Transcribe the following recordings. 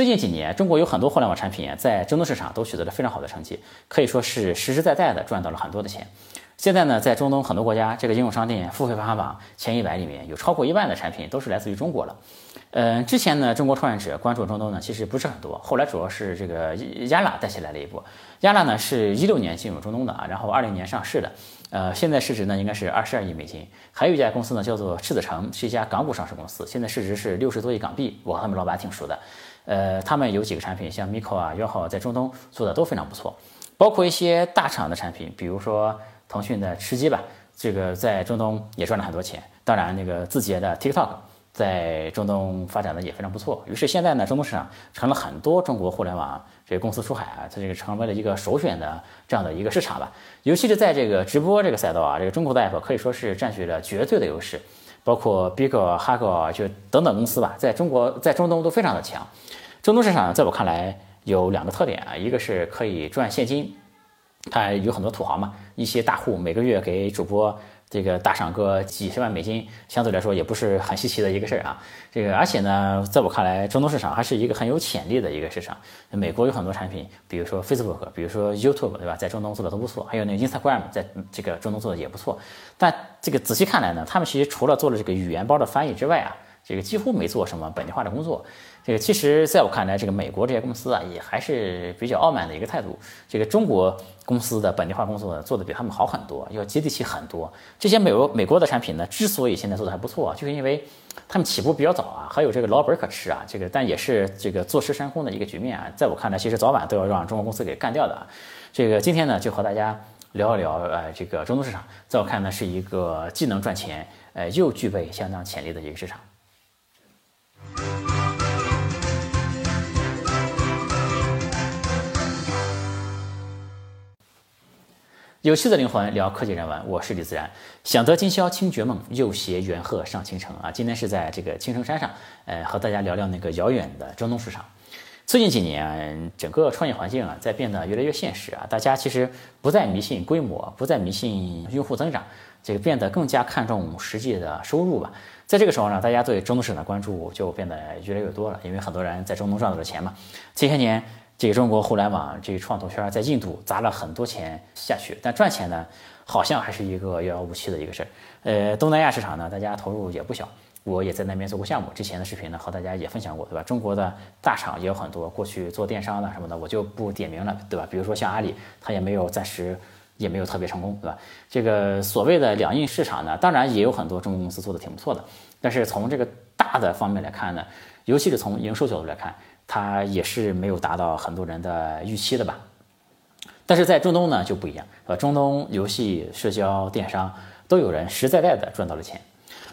最近几年，中国有很多互联网产品在中东市场都取得了非常好的成绩，可以说是实实在在的赚到了很多的钱。现在呢，在中东很多国家，这个应用商店付费排行榜前一百里面有超过一半的产品都是来自于中国了。嗯，之前呢，中国创业者关注中东呢，其实不是很多。后来主要是这个亚拉带起来了一波。亚拉呢是一六年进入中东的啊，然后二零年上市的，呃，现在市值呢应该是二十二亿美金。还有一家公司呢叫做赤子城，是一家港股上市公司，现在市值是六十多亿港币。我和他们老板挺熟的。呃，他们有几个产品，像 Miko 啊、优好，在中东做的都非常不错，包括一些大厂的产品，比如说。腾讯的吃鸡吧，这个在中东也赚了很多钱。当然，那个字节的 TikTok 在中东发展的也非常不错。于是现在呢，中东市场成了很多中国互联网这个公司出海啊，它这个成为了一个首选的这样的一个市场吧。尤其是在这个直播这个赛道啊，这个中国的 app 可以说是占据了绝对的优势。包括 Big、Hug 就等等公司吧，在中国在中东都非常的强。中东市场在我看来有两个特点啊，一个是可以赚现金。它有很多土豪嘛，一些大户每个月给主播这个打赏个几十万美金，相对来说也不是很稀奇的一个事儿啊。这个而且呢，在我看来，中东市场还是一个很有潜力的一个市场。美国有很多产品，比如说 Facebook，比如说 YouTube，对吧？在中东做的都不错，还有那个 Instagram，在这个中东做的也不错。但这个仔细看来呢，他们其实除了做了这个语言包的翻译之外啊，这个几乎没做什么本地化的工作。这个其实在我看来，这个美国这些公司啊，也还是比较傲慢的一个态度。这个中国公司的本地化工作做的比他们好很多，要接地气很多。这些美国美国的产品呢，之所以现在做的还不错，就是因为他们起步比较早啊，还有这个老本可吃啊。这个但也是这个坐吃山空的一个局面啊。在我看来，其实早晚都要让中国公司给干掉的啊。这个今天呢，就和大家聊一聊，呃，这个中东市场，在我看呢，是一个既能赚钱，呃，又具备相当潜力的一个市场。有趣的灵魂聊科技人文，我是李自然。想得今宵清绝梦，又携元鹤上青城啊！今天是在这个青城山上，呃，和大家聊聊那个遥远的中东市场。最近几年，整个创业环境啊，在变得越来越现实啊，大家其实不再迷信规模，不再迷信用户增长，这个变得更加看重实际的收入吧。在这个时候呢，大家对中东市场的关注就变得越来越多了，因为很多人在中东赚到了钱嘛。这些年。这个中国互联网这个创投圈在印度砸了很多钱下去，但赚钱呢，好像还是一个遥遥无期的一个事儿。呃，东南亚市场呢，大家投入也不小，我也在那边做过项目。之前的视频呢，和大家也分享过，对吧？中国的大厂也有很多，过去做电商的什么的，我就不点名了，对吧？比如说像阿里，它也没有暂时也没有特别成功，对吧？这个所谓的两印市场呢，当然也有很多中国公司做的挺不错的，但是从这个大的方面来看呢，尤其是从营收角度来看。它也是没有达到很多人的预期的吧，但是在中东呢就不一样，呃，中东游戏、社交、电商都有人实实在在的赚到了钱。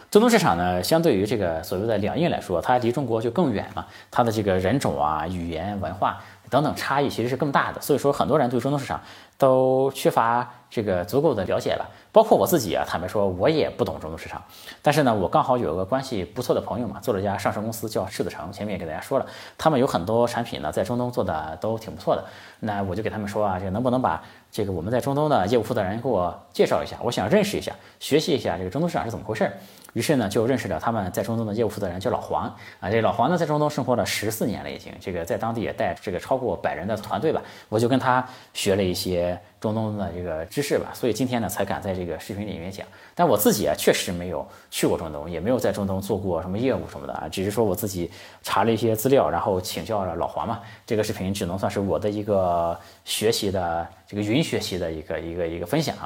中东市场呢，相对于这个所谓的两印来说，它离中国就更远嘛，它的这个人种啊、语言、文化等等差异其实是更大的，所以说很多人对中东市场都缺乏。这个足够的了解吧，包括我自己啊，坦白说，我也不懂中东市场。但是呢，我刚好有个关系不错的朋友嘛，做了一家上市公司叫赤子城，前面也给大家说了，他们有很多产品呢，在中东做的都挺不错的。那我就给他们说啊，这个能不能把这个我们在中东的业务负责人给我介绍一下？我想认识一下，学习一下这个中东市场是怎么回事。于是呢，就认识了他们在中东的业务负责人，叫老黄啊。这老黄呢，在中东生活了十四年了，已经这个在当地也带这个超过百人的团队吧。我就跟他学了一些。中东的这个知识吧，所以今天呢才敢在这个视频里面讲。但我自己啊，确实没有去过中东，也没有在中东做过什么业务什么的啊，只是说我自己查了一些资料，然后请教了老黄嘛。这个视频只能算是我的一个学习的这个云学习的一个一个一个分享。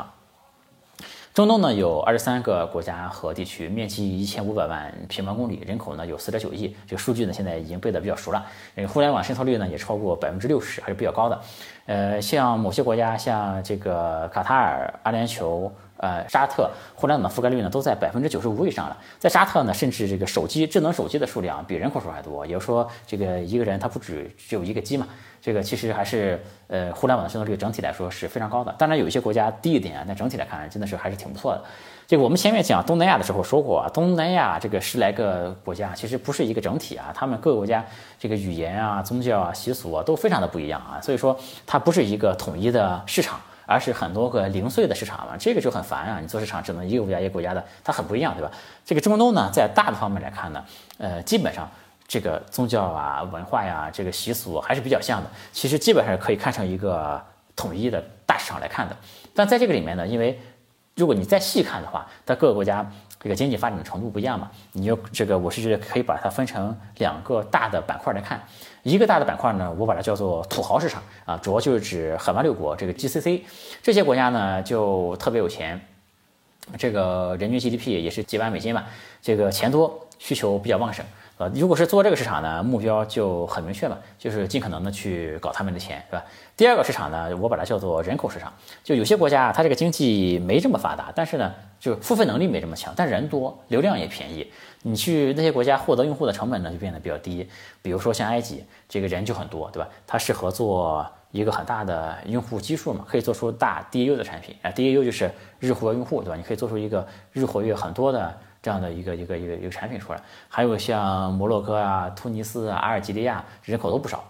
中东呢有二十三个国家和地区，面积一千五百万平方公里，人口呢有四点九亿。这个数据呢现在已经背得比较熟了。呃互联网渗透率呢也超过百分之六十，还是比较高的。呃，像某些国家，像这个卡塔尔、阿联酋。呃，沙特互联网的覆盖率呢都在百分之九十五以上了。在沙特呢，甚至这个手机智能手机的数量比人口数还多。也就是说，这个一个人他不止只有一个机嘛。这个其实还是呃，互联网的渗透率整体来说是非常高的。当然有一些国家低一点啊，但整体来看真的是还是挺不错的。这个我们前面讲东南亚的时候说过啊，东南亚这个十来个国家其实不是一个整体啊，他们各个国家这个语言啊、宗教啊、习俗啊都非常的不一样啊，所以说它不是一个统一的市场。而是很多个零碎的市场嘛，这个就很烦啊！你做市场只能一个国家一个国家的，它很不一样，对吧？这个中东呢，在大的方面来看呢，呃，基本上这个宗教啊、文化呀、这个习俗还是比较像的。其实基本上可以看成一个统一的大市场来看的。但在这个里面呢，因为如果你再细看的话，它各个国家这个经济发展的程度不一样嘛，你就这个我是觉得可以把它分成两个大的板块来看。一个大的板块呢，我把它叫做土豪市场啊，主要就是指海湾六国这个 GCC 这些国家呢，就特别有钱，这个人均 GDP 也是几万美金吧，这个钱多，需求比较旺盛。呃，如果是做这个市场呢，目标就很明确嘛，就是尽可能的去搞他们的钱，是吧？第二个市场呢，我把它叫做人口市场，就有些国家它这个经济没这么发达，但是呢，就付费能力没这么强，但人多，流量也便宜，你去那些国家获得用户的成本呢就变得比较低。比如说像埃及，这个人就很多，对吧？它适合做一个很大的用户基数嘛，可以做出大 DAU 的产品啊，DAU 就是日活跃用户，对吧？你可以做出一个日活跃很多的。这样的一个一个一个一个产品出来，还有像摩洛哥啊、突尼斯啊、阿尔及利亚，人口都不少。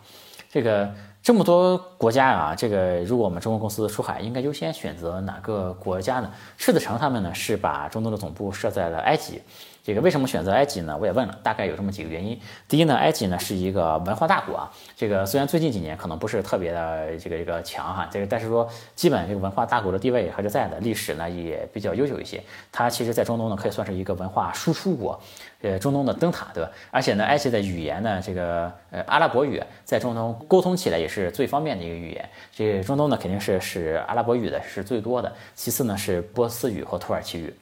这个这么多国家啊，这个如果我们中国公司出海，应该优先选择哪个国家呢？赤子城他们呢是把中东的总部设在了埃及。这个为什么选择埃及呢？我也问了，大概有这么几个原因。第一呢，埃及呢是一个文化大国啊，这个虽然最近几年可能不是特别的这个这个强哈，这个但是说基本这个文化大国的地位还是在的，历史呢也比较悠久一些。它其实在中东呢可以算是一个文化输出国，呃，中东的灯塔，对吧？而且呢，埃及的语言呢，这个呃阿拉伯语在中东沟通起来也是最方便的一个语言。这中东呢肯定是使阿拉伯语的是最多的，其次呢是波斯语和土耳其语。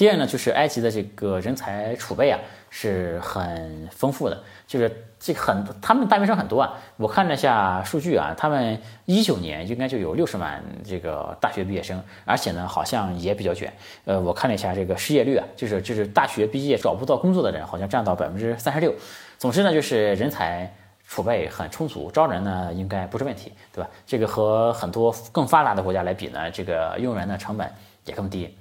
第二呢，就是埃及的这个人才储备啊是很丰富的，就是这很他们大学生很多啊。我看了一下数据啊，他们一九年应该就有六十万这个大学毕业生，而且呢好像也比较卷。呃，我看了一下这个失业率啊，就是就是大学毕业找不到工作的人好像占到百分之三十六。总之呢，就是人才储备很充足，招人呢应该不是问题，对吧？这个和很多更发达的国家来比呢，这个用人的成本也更低。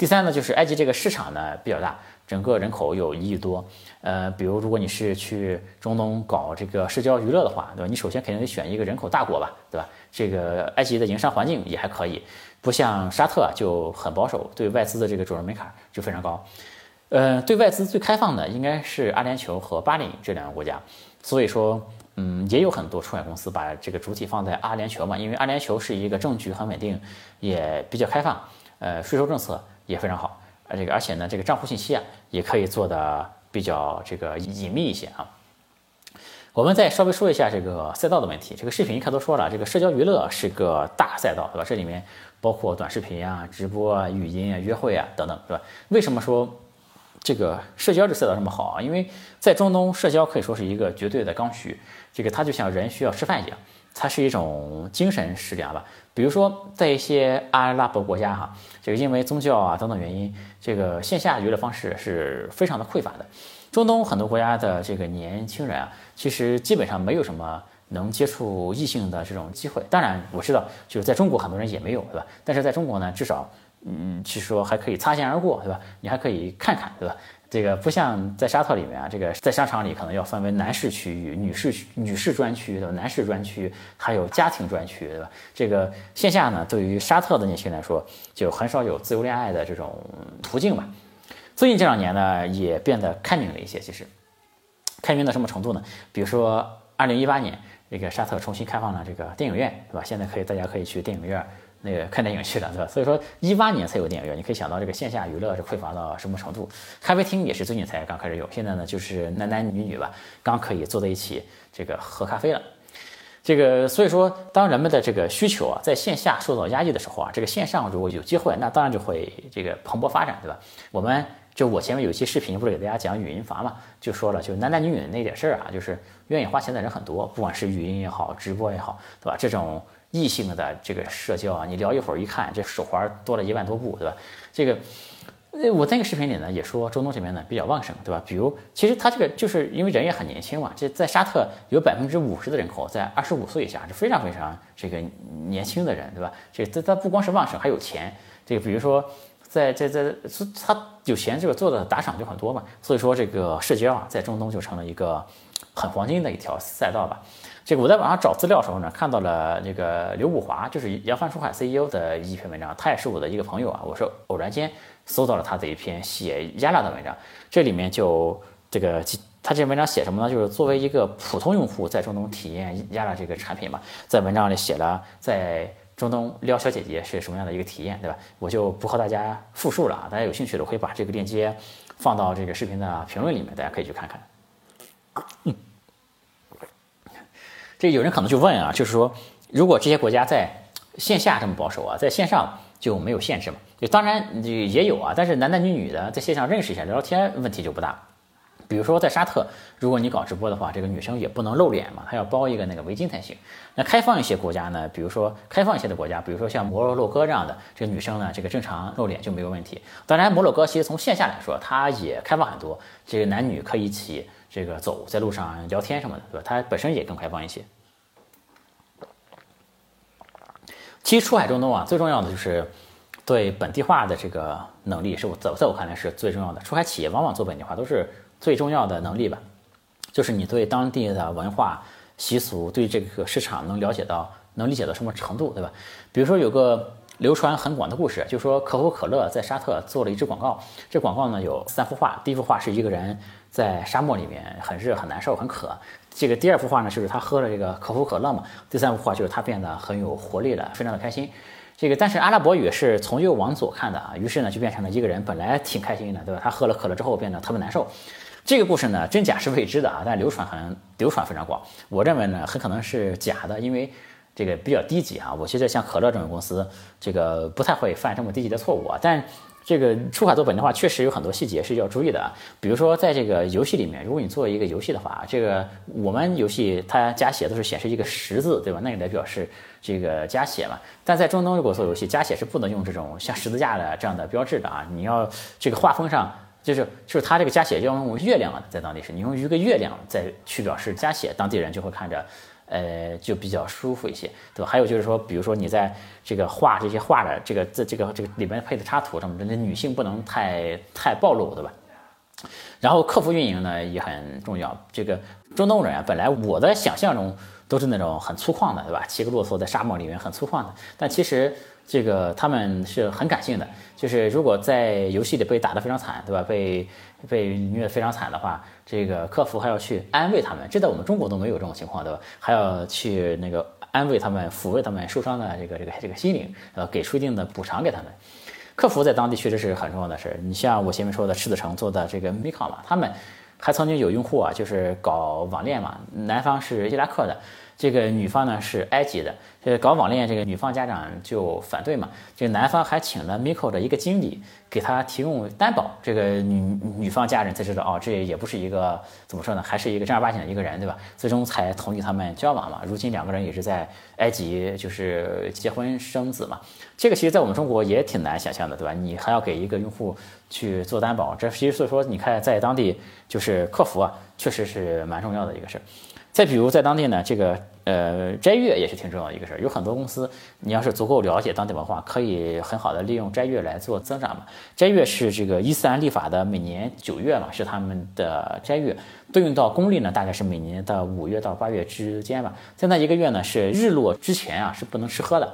第三呢，就是埃及这个市场呢比较大，整个人口有一亿多。呃，比如如果你是去中东搞这个社交娱乐的话，对吧？你首先肯定得选一个人口大国吧，对吧？这个埃及的营商环境也还可以，不像沙特就很保守，对外资的这个准入门槛就非常高。呃，对外资最开放的应该是阿联酋和巴林这两个国家，所以说，嗯，也有很多出海公司把这个主体放在阿联酋嘛，因为阿联酋是一个政局很稳定，也比较开放，呃，税收政策。也非常好，呃，这个而且呢，这个账户信息啊，也可以做的比较这个隐秘一些啊。我们再稍微说一下这个赛道的问题。这个视频一看都说了，这个社交娱乐是个大赛道，对吧？这里面包括短视频啊、直播啊、语音啊、约会啊等等，对吧？为什么说这个社交这赛道这么好啊？因为在中东，社交可以说是一个绝对的刚需，这个它就像人需要吃饭一样。它是一种精神食粮吧，比如说在一些阿拉伯国家哈，这个因为宗教啊等等原因，这个线下娱乐方式是非常的匮乏的。中东很多国家的这个年轻人啊，其实基本上没有什么能接触异性的这种机会。当然我知道，就是在中国很多人也没有，对吧？但是在中国呢，至少嗯，其实说还可以擦肩而过，对吧？你还可以看看，对吧？这个不像在沙特里面啊，这个在商场里可能要分为男士区域、女士区女士专区的男士专区，还有家庭专区，对吧？这个线下呢，对于沙特的年轻人来说，就很少有自由恋爱的这种途径吧。最近这两年呢，也变得开明了一些。其实，开明到什么程度呢？比如说，二零一八年，这个沙特重新开放了这个电影院，对吧？现在可以，大家可以去电影院。那个看电影去了，对吧？所以说一八年才有电影院，你可以想到这个线下娱乐是匮乏到什么程度。咖啡厅也是最近才刚开始有，现在呢就是男男女女吧，刚可以坐在一起这个喝咖啡了。这个所以说，当人们的这个需求啊在线下受到压抑的时候啊，这个线上如果有机会，那当然就会这个蓬勃发展，对吧？我们就我前面有一期视频不是给大家讲语音房嘛，就说了，就男男女女那点事儿啊，就是愿意花钱的人很多，不管是语音也好，直播也好，对吧？这种。异性的这个社交啊，你聊一会儿一看，这手环多了一万多步，对吧？这个，呃，我那个视频里呢也说，中东这边呢比较旺盛，对吧？比如，其实他这个就是因为人也很年轻嘛，这在沙特有百分之五十的人口在二十五岁以下，是非常非常这个年轻的人，对吧？这这他不光是旺盛，还有钱。这个比如说，在在在，他有钱，这个做的打赏就很多嘛。所以说，这个社交啊，在中东就成了一个很黄金的一条赛道吧。这个我在网上找资料的时候呢，看到了那个刘武华，就是扬帆出海 CEO 的一篇文章，他也是我的一个朋友啊，我是偶然间搜到了他的一篇写压拉的文章，这里面就这个他这篇文章写什么呢？就是作为一个普通用户在中东体验亚拉这个产品嘛，在文章里写了在中东撩小姐姐是什么样的一个体验，对吧？我就不和大家复述了啊，大家有兴趣的可以把这个链接放到这个视频的评论里面，大家可以去看看。嗯，这有人可能就问啊，就是说，如果这些国家在线下这么保守啊，在线上就没有限制嘛？就当然也有啊，但是男男女女的在线上认识一下聊聊天，问题就不大。比如说在沙特，如果你搞直播的话，这个女生也不能露脸嘛，她要包一个那个围巾才行。那开放一些国家呢，比如说开放一些的国家，比如说像摩洛哥这样的，这个女生呢，这个正常露脸就没有问题。当然，摩洛哥其实从线下来说，它也开放很多，这个男女可以一起这个走在路上聊天什么的，对吧？它本身也更开放一些。其实出海中东啊，最重要的就是对本地化的这个能力，是我在在我看来是最重要的。出海企业往往做本地化都是。最重要的能力吧，就是你对当地的文化习俗、对这个市场能了解到、能理解到什么程度，对吧？比如说有个流传很广的故事，就说可口可乐在沙特做了一支广告，这广告呢有三幅画，第一幅画是一个人在沙漠里面很热、很难受、很渴，这个第二幅画呢就是他喝了这个可口可乐嘛，第三幅画就是他变得很有活力了，非常的开心。这个但是阿拉伯语是从右往左看的啊，于是呢就变成了一个人本来挺开心的，对吧？他喝了可乐之后变得特别难受。这个故事呢，真假是未知的啊，但流传很流传非常广。我认为呢，很可能是假的，因为这个比较低级啊。我觉得像可乐这种公司，这个不太会犯这么低级的错误啊。但这个出海做本地化确实有很多细节是要注意的啊。比如说，在这个游戏里面，如果你做一个游戏的话，这个我们游戏它加血都是显示一个十字，对吧？那个来表示这个加血嘛。但在中东如果做游戏，加血是不能用这种像十字架的这样的标志的啊。你要这个画风上。就是就是它这个加血要用月亮啊，在当地是你用一个月亮再去表示加血，当地人就会看着，呃，就比较舒服一些，对吧？还有就是说，比如说你在这个画这些画的这个这这个这个里面配的插图什么的，那女性不能太太暴露，对吧？然后客服运营呢也很重要。这个中东人啊，本来我的想象中都是那种很粗犷的，对吧？骑个骆驼在沙漠里面很粗犷的，但其实。这个他们是很感性的，就是如果在游戏里被打得非常惨，对吧？被被虐得非常惨的话，这个客服还要去安慰他们，这在我们中国都没有这种情况，对吧？还要去那个安慰他们，抚慰他们受伤的这个这个这个心灵，呃，给出一定的补偿给他们。客服在当地确实是很重要的事。你像我前面说的赤子城做的这个 Mika 嘛，他们还曾经有用户啊，就是搞网恋嘛，男方是伊拉克的。这个女方呢是埃及的，这搞网恋，这个女方家长就反对嘛。这个男方还请了 Miko 的一个经理给他提供担保，这个女女方家人才知道哦，这也不是一个怎么说呢，还是一个正儿八经的一个人，对吧？最终才同意他们交往嘛。如今两个人也是在埃及就是结婚生子嘛。这个其实在我们中国也挺难想象的，对吧？你还要给一个用户去做担保，这其实所以说你看在当地就是客服啊，确实是蛮重要的一个事儿。再比如在当地呢，这个呃斋月也是挺重要的一个事儿。有很多公司，你要是足够了解当地文化，可以很好的利用斋月来做增长嘛。斋月是这个伊斯兰历法的每年九月嘛，是他们的斋月，对应到公历呢，大概是每年的五月到八月之间吧。在那一个月呢，是日落之前啊，是不能吃喝的。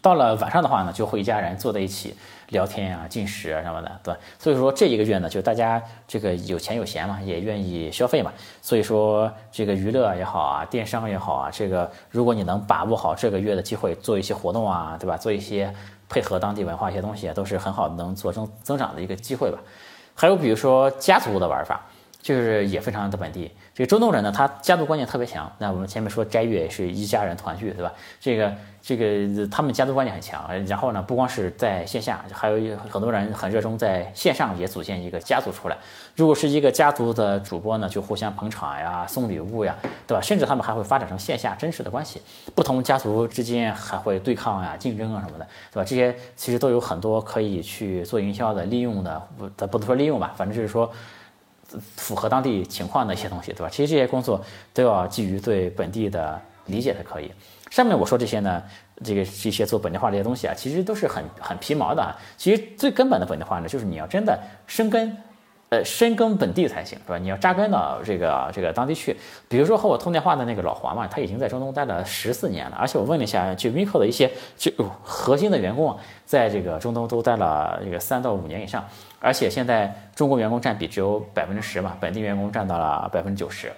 到了晚上的话呢，就会一家人坐在一起。聊天啊，进食啊什么的，对？所以说这一个月呢，就大家这个有钱有闲嘛，也愿意消费嘛。所以说这个娱乐也好啊，电商也好啊，这个如果你能把握好这个月的机会，做一些活动啊，对吧？做一些配合当地文化一些东西，都是很好能做增增长的一个机会吧。还有比如说家族的玩法，就是也非常的本地。这个中东人呢，他家族观念特别强。那我们前面说斋月是一家人团聚，对吧？这个这个他们家族观念很强。然后呢，不光是在线下，还有很多人很热衷在线上也组建一个家族出来。如果是一个家族的主播呢，就互相捧场呀，送礼物呀，对吧？甚至他们还会发展成线下真实的关系。不同家族之间还会对抗呀、竞争啊什么的，对吧？这些其实都有很多可以去做营销的、利用的，不，不能说利用吧，反正就是说。符合当地情况的一些东西，对吧？其实这些工作都要基于对本地的理解才可以。上面我说这些呢，这个这些做本地化这些东西啊，其实都是很很皮毛的。其实最根本的本地化呢，就是你要真的生根呃，深耕本地才行，是吧？你要扎根到这个这个当地去。比如说和我通电话的那个老黄嘛，他已经在中东待了十四年了，而且我问了一下，就 Miko 的一些就核心的员工啊，在这个中东都待了这个三到五年以上，而且现在中国员工占比只有百分之十嘛，本地员工占到了百分之九十。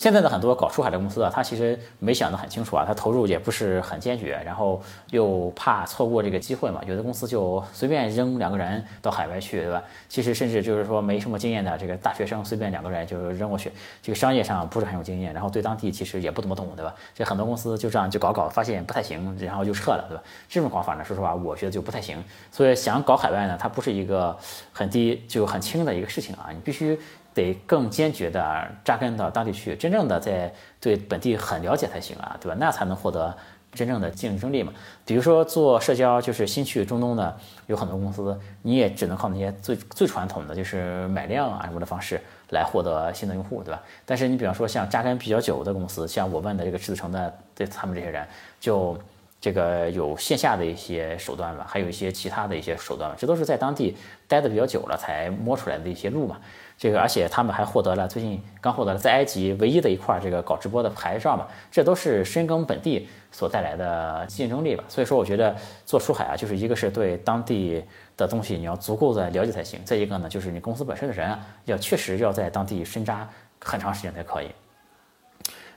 现在的很多搞出海的公司啊，他其实没想得很清楚啊，他投入也不是很坚决，然后又怕错过这个机会嘛，有的公司就随便扔两个人到海外去，对吧？其实甚至就是说没什么经验的这个大学生，随便两个人就扔过去，这个商业上不是很有经验，然后对当地其实也不怎么懂，对吧？这很多公司就这样就搞搞，发现不太行，然后就撤了，对吧？这种搞法呢，说实话，我觉得就不太行。所以想搞海外呢，它不是一个很低就很轻的一个事情啊，你必须。得更坚决的扎根到当地去，真正的在对本地很了解才行啊，对吧？那才能获得真正的竞争力嘛。比如说做社交，就是新去中东的有很多公司，你也只能靠那些最最传统的，就是买量啊什么的方式来获得新的用户，对吧？但是你比方说像扎根比较久的公司，像我问的这个赤子城的，对他们这些人，就这个有线下的一些手段吧，还有一些其他的一些手段吧，这都是在当地待的比较久了才摸出来的一些路嘛。这个，而且他们还获得了最近刚获得了在埃及唯一的一块这个搞直播的牌照嘛，这都是深耕本地所带来的竞争力吧。所以说，我觉得做出海啊，就是一个是对当地的东西你要足够的了解才行，再一个呢，就是你公司本身的人啊，要确实要在当地深扎很长时间才可以。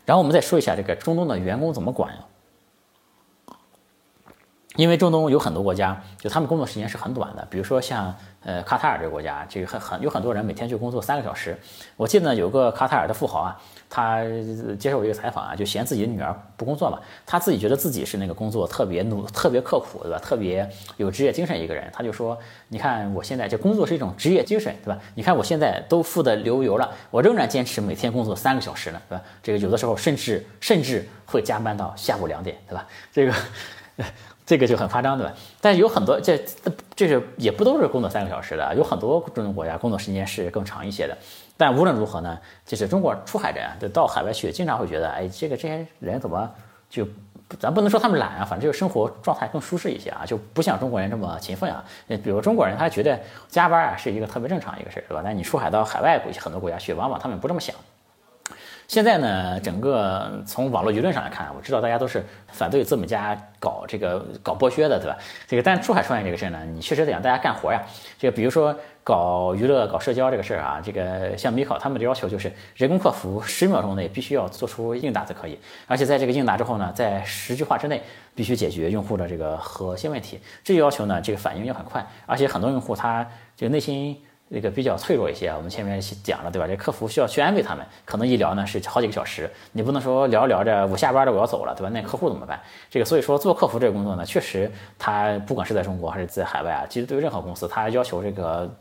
然后我们再说一下这个中东的员工怎么管呀？因为中东有很多国家，就他们工作时间是很短的，比如说像。呃，卡塔尔这个国家，这个很很有很多人每天就工作三个小时。我记得，有个卡塔尔的富豪啊，他接受一个采访啊，就嫌自己的女儿不工作嘛，他自己觉得自己是那个工作特别努、特别刻苦，对吧？特别有职业精神一个人，他就说：“你看我现在这工作是一种职业精神，对吧？你看我现在都富得流油了，我仍然坚持每天工作三个小时呢，对吧？这个有的时候甚至甚至会加班到下午两点，对吧？这个。” 这个就很夸张，对吧？但是有很多这这是也不都是工作三个小时的，有很多中东国家工作时间是更长一些的。但无论如何呢，就是中国出海人就到海外去，经常会觉得，哎，这个这些人怎么就咱不能说他们懒啊，反正就是生活状态更舒适一些啊，就不像中国人这么勤奋啊。比如中国人他觉得加班啊是一个特别正常一个事儿，对吧？但你出海到海外国很多国家去，往往他们不这么想。现在呢，整个从网络舆论上来看，我知道大家都是反对资本家搞这个搞剥削的，对吧？这个但出海创业这个事儿呢，你确实得让大家干活呀。这个比如说搞娱乐、搞社交这个事儿啊，这个像米考他们的要求就是人工客服十秒钟内必须要做出应答才可以，而且在这个应答之后呢，在十句话之内必须解决用户的这个核心问题。这个要求呢，这个反应要很快，而且很多用户他这个内心。这个比较脆弱一些，我们前面讲了，对吧？这客服需要去安慰他们，可能一聊呢是好几个小时，你不能说聊着聊着我下班了我要走了，对吧？那客户怎么办？这个所以说做客服这个工作呢，确实他不管是在中国还是在海外啊，其实对于任何公司，他要求这个。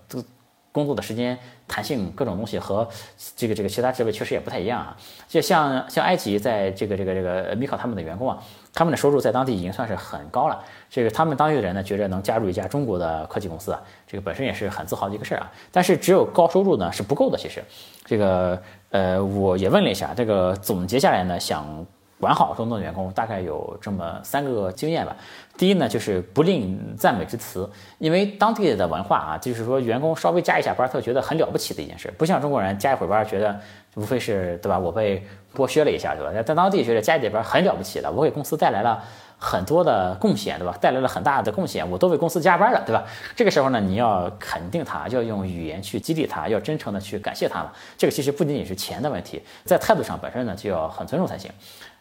工作的时间弹性各种东西和这个这个其他职位确实也不太一样啊。就像像埃及在这个这个这个米考他们的员工啊，他们的收入在当地已经算是很高了。这个他们当地的人呢，觉着能加入一家中国的科技公司啊，这个本身也是很自豪的一个事儿啊。但是只有高收入呢是不够的，其实这个呃我也问了一下，这个总结下来呢想。管好中东的员工，大概有这么三个经验吧。第一呢，就是不吝赞美之词，因为当地的文化啊，就是说员工稍微加一下班，他觉得很了不起的一件事，不像中国人加一会儿班，觉得无非是对吧？我被剥削了一下，对吧？在当地觉得家里边很了不起的，我给公司带来了很多的贡献，对吧？带来了很大的贡献，我都为公司加班了，对吧？这个时候呢，你要肯定他，要用语言去激励他，要真诚的去感谢他嘛。这个其实不仅仅是钱的问题，在态度上本身呢，就要很尊重才行。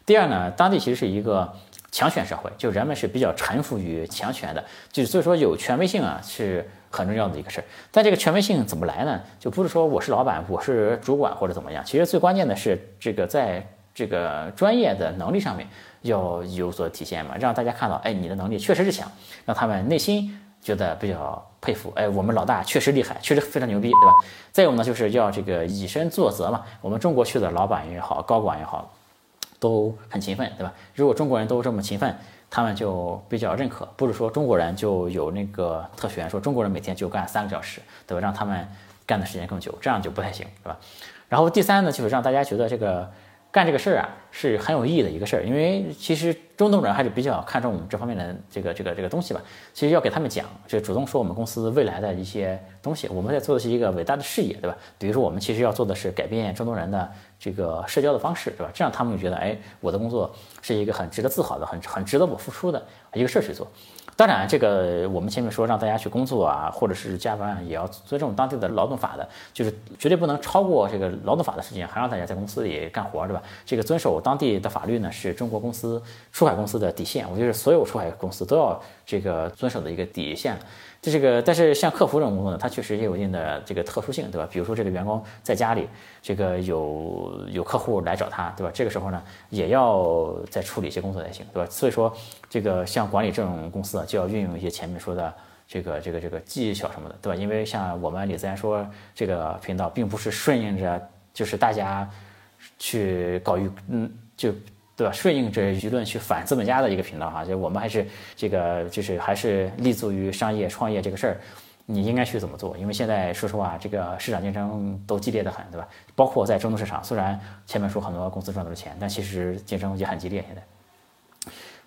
第二呢，当地其实是一个强权社会，就人们是比较臣服于强权的，就所以说有权威性啊是很重要的一个事儿。但这个权威性怎么来呢？就不是说我是老板，我是主管或者怎么样。其实最关键的是这个在这个专业的能力上面要有所体现嘛，让大家看到，哎，你的能力确实是强，让他们内心觉得比较佩服。哎，我们老大确实厉害，确实非常牛逼，对吧？再有呢，就是要这个以身作则嘛。我们中国去的老板也好，高管也好。都很勤奋，对吧？如果中国人都这么勤奋，他们就比较认可。不是说中国人就有那个特权，说中国人每天就干三个小时，对吧？让他们干的时间更久，这样就不太行，是吧？然后第三呢，就是让大家觉得这个干这个事儿啊是很有意义的一个事儿，因为其实中东人还是比较看重我们这方面的这个这个这个东西吧。其实要给他们讲，就主动说我们公司未来的一些东西，我们在做的是一个伟大的事业，对吧？比如说我们其实要做的是改变中东人的这个社交的方式，对吧？这样他们就觉得，哎，我的工作是一个很值得自豪的、很很值得我付出的一个事儿去做。当然，这个我们前面说让大家去工作啊，或者是加班，也要尊重当地的劳动法的，就是绝对不能超过这个劳动法的时间，还让大家在公司里干活，对吧？这个遵守当地的法律呢，是中国公司出海公司的底线，我觉得所有出海公司都要这个遵守的一个底线。这这个，但是像客服这种工作呢，它确实也有一定的这个特殊性，对吧？比如说这个员工在家里，这个有有客户来找他，对吧？这个时候呢，也要再处理一些工作才行，对吧？所以说，这个像管理这种公司啊，就要运用一些前面说的这个这个这个技巧什么的，对吧？因为像我们李自然说这个频道，并不是顺应着就是大家去搞舆，嗯，就。对吧？顺应着舆论去反资本家的一个频道哈，就我们还是这个，就是还是立足于商业创业这个事儿，你应该去怎么做？因为现在说实话，这个市场竞争都激烈的很，对吧？包括在中东市场，虽然前面说很多公司赚到了钱，但其实竞争也很激烈。现在，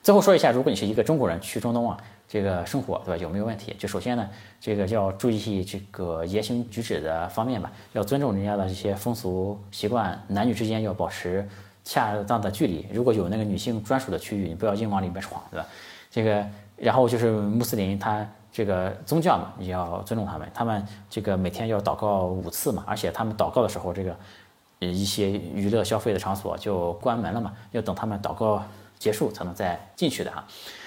最后说一下，如果你是一个中国人去中东啊，这个生活对吧？有没有问题？就首先呢，这个要注意这个言行举止的方面吧，要尊重人家的这些风俗习惯，男女之间要保持。恰当的距离，如果有那个女性专属的区域，你不要硬往里面闯，对吧？这个，然后就是穆斯林，他这个宗教嘛，你要尊重他们，他们这个每天要祷告五次嘛，而且他们祷告的时候，这个一些娱乐消费的场所就关门了嘛，要等他们祷告结束才能再进去的哈。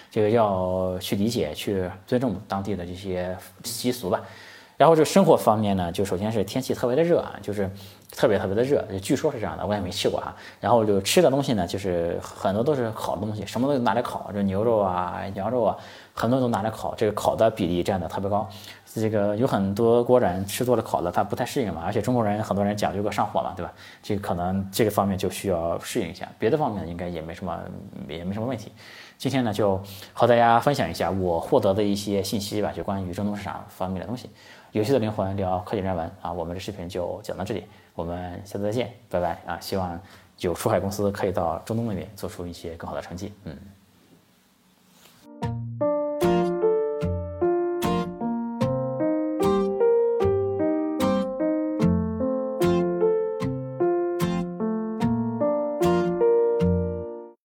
这个要去理解、去尊重当地的这些习俗吧。然后这生活方面呢，就首先是天气特别的热啊，就是特别特别的热，据说是这样的，我也没去过哈。然后就吃的东西呢，就是很多都是烤的东西，什么都拿来烤，就牛肉啊、羊肉啊，很多都拿来烤，这个烤的比例占的特别高。这个有很多国人吃多了烤的，他不太适应嘛，而且中国人很多人讲究个上火嘛，对吧？这个可能这个方面就需要适应一下，别的方面应该也没什么，也没什么问题。今天呢，就和大家分享一下我获得的一些信息吧，就关于中东市场方面的东西。有趣的灵魂聊科技人文啊，我们的视频就讲到这里，我们下次再见，拜拜啊！希望有出海公司可以到中东那边做出一些更好的成绩，嗯。